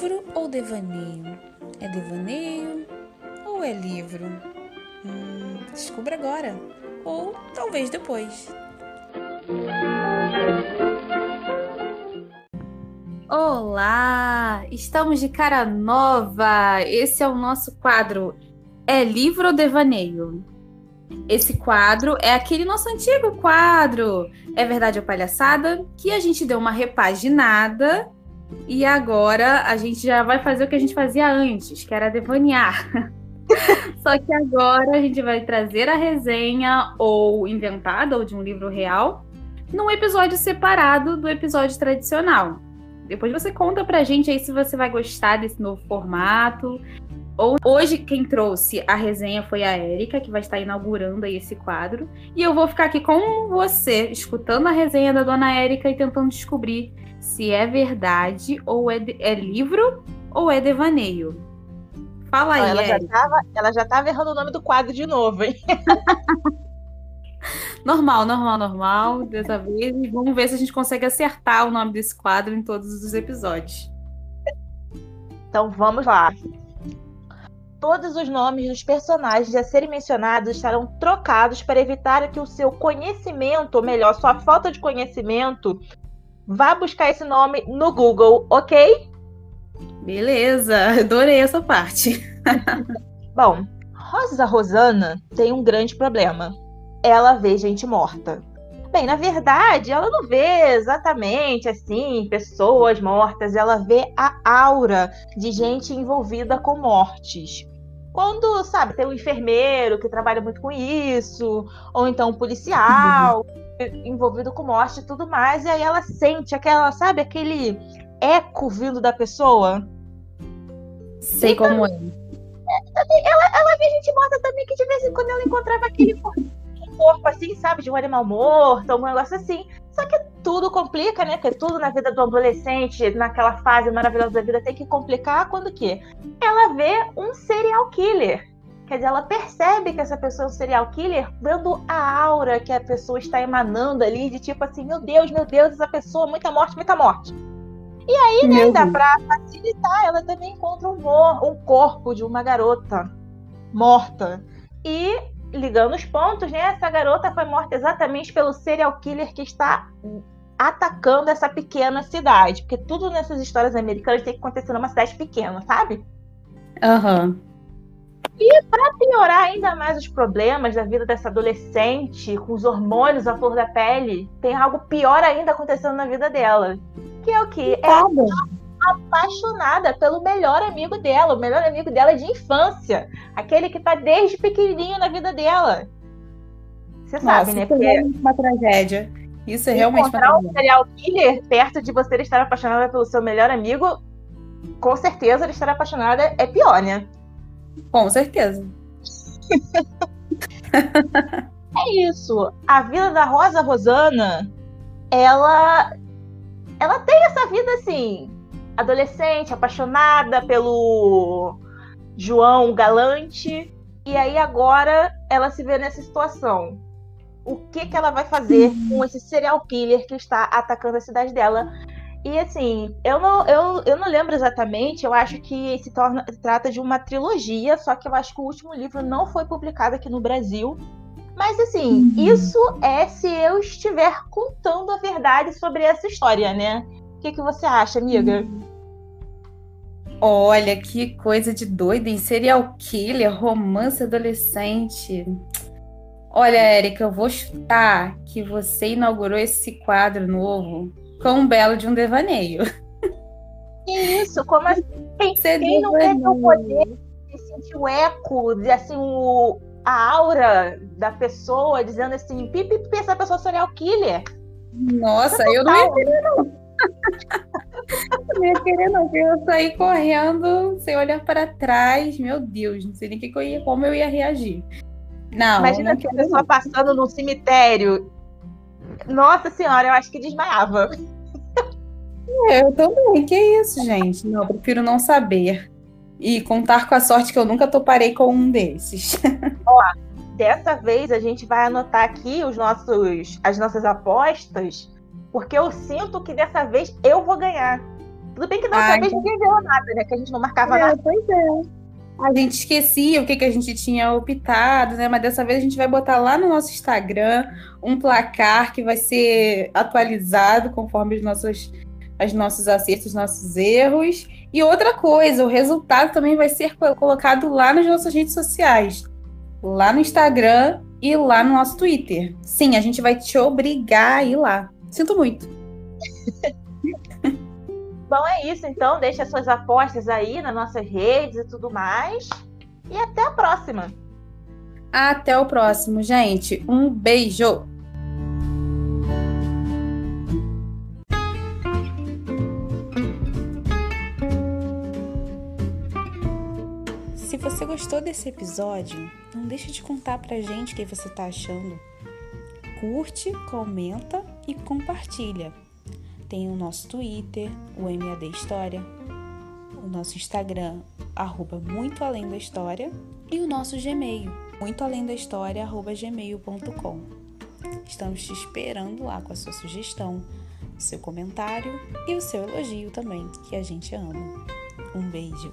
livro ou devaneio? É devaneio ou é livro? Hum, descubra agora, ou talvez depois. Olá! Estamos de cara nova! Esse é o nosso quadro É Livro ou Devaneio? Esse quadro é aquele nosso antigo quadro É Verdade ou Palhaçada? Que a gente deu uma repaginada e agora a gente já vai fazer o que a gente fazia antes, que era devanear. Só que agora a gente vai trazer a resenha ou inventada ou de um livro real num episódio separado do episódio tradicional. Depois você conta pra gente aí se você vai gostar desse novo formato. Hoje quem trouxe a resenha foi a Érica, que vai estar inaugurando aí esse quadro. E eu vou ficar aqui com você, escutando a resenha da dona Érica e tentando descobrir se é verdade ou é, é livro ou é devaneio. Fala aí, ela Érica. já, tava, ela já tava errando o nome do quadro de novo, hein? Normal, normal, normal, dessa vez. E vamos ver se a gente consegue acertar o nome desse quadro em todos os episódios. Então vamos lá. Todos os nomes dos personagens a serem mencionados estarão trocados para evitar que o seu conhecimento, ou melhor, sua falta de conhecimento, vá buscar esse nome no Google, ok? Beleza, adorei essa parte. Bom, Rosa Rosana tem um grande problema ela vê gente morta. Bem, na verdade, ela não vê exatamente assim pessoas mortas, ela vê a aura de gente envolvida com mortes. Quando, sabe, tem um enfermeiro que trabalha muito com isso, ou então um policial uhum. envolvido com morte e tudo mais, e aí ela sente aquela, sabe, aquele eco vindo da pessoa. Sei então, como é. Ela, ela vê gente morta também, que de vez em quando ela encontrava aquele corpo assim, sabe, de um animal morto, um negócio assim. Tudo complica, né? Porque tudo na vida do adolescente, naquela fase maravilhosa da vida, tem que complicar quando que ela vê um serial killer. Quer dizer, ela percebe que essa pessoa é um serial killer vendo a aura que a pessoa está emanando ali, de tipo assim, meu Deus, meu Deus, essa pessoa, muita morte, muita morte. E aí, né, dá pra facilitar, ela também encontra um, um corpo de uma garota morta. E ligando os pontos, né? Essa garota foi morta exatamente pelo serial killer que está atacando essa pequena cidade. Porque tudo nessas histórias americanas tem que acontecer numa cidade pequena, sabe? Aham. Uhum. E para piorar ainda mais os problemas da vida dessa adolescente, com os hormônios à flor da pele, tem algo pior ainda acontecendo na vida dela. Que é o quê? É apaixonada pelo melhor amigo dela, o melhor amigo dela de infância, aquele que tá desde pequenininho na vida dela. Você Nossa, sabe, né? Isso é uma tragédia. Isso é realmente tragédia. um serial killer perto de você estar apaixonada pelo seu melhor amigo, com certeza ele estar apaixonada é pior, né? Com certeza. é isso. A vida da Rosa Rosana, ela ela tem essa vida assim, adolescente, apaixonada pelo João Galante. E aí agora ela se vê nessa situação. O que, que ela vai fazer com esse serial killer que está atacando a cidade dela? E assim, eu não, eu, eu não lembro exatamente, eu acho que se torna, trata de uma trilogia, só que eu acho que o último livro não foi publicado aqui no Brasil. Mas assim, uhum. isso é se eu estiver contando a verdade sobre essa história, né? O que, que você acha, amiga? Uhum. Olha, que coisa de doido, em serial killer, romance adolescente. Olha, Érica, eu vou chutar que você inaugurou esse quadro novo com um belo de um devaneio. Que isso? Como assim? Quem, quem não quer ter o poder de sentir o eco, de assim, o, a aura da pessoa dizendo assim, pipi, essa pessoa serial killer? Nossa, eu não ia querer, não. não ia querer, não, eu saí correndo sem olhar para trás. Meu Deus, não sei nem que eu ia, como eu ia reagir. Não, Imagina que a pessoa passando num cemitério. Nossa senhora, eu acho que desmaiava. É, eu também, que isso, gente? Não, prefiro não saber. E contar com a sorte que eu nunca toparei com um desses. Ó, dessa vez a gente vai anotar aqui os nossos, as nossas apostas porque eu sinto que dessa vez eu vou ganhar. Tudo bem que dessa vez ninguém viu nada, né? Que a gente não marcava é, nada. Pois é. A gente esquecia o que, que a gente tinha optado, né? Mas dessa vez a gente vai botar lá no nosso Instagram um placar que vai ser atualizado conforme os nossos, os nossos acertos, os nossos erros. E outra coisa, o resultado também vai ser colocado lá nas nossas redes sociais. Lá no Instagram e lá no nosso Twitter. Sim, a gente vai te obrigar a ir lá. Sinto muito. Bom, é isso então. Deixa suas apostas aí nas nossas redes e tudo mais. E até a próxima. Até o próximo, gente. Um beijo. Se você gostou desse episódio, não deixe de contar pra gente o que você tá achando. Curte, comenta e compartilha. Tem o nosso Twitter, o MAD História, o nosso Instagram, arroba Muito Além da História, e o nosso Gmail, muito além da história, arroba gmail.com. Estamos te esperando lá com a sua sugestão, o seu comentário e o seu elogio também, que a gente ama. Um beijo!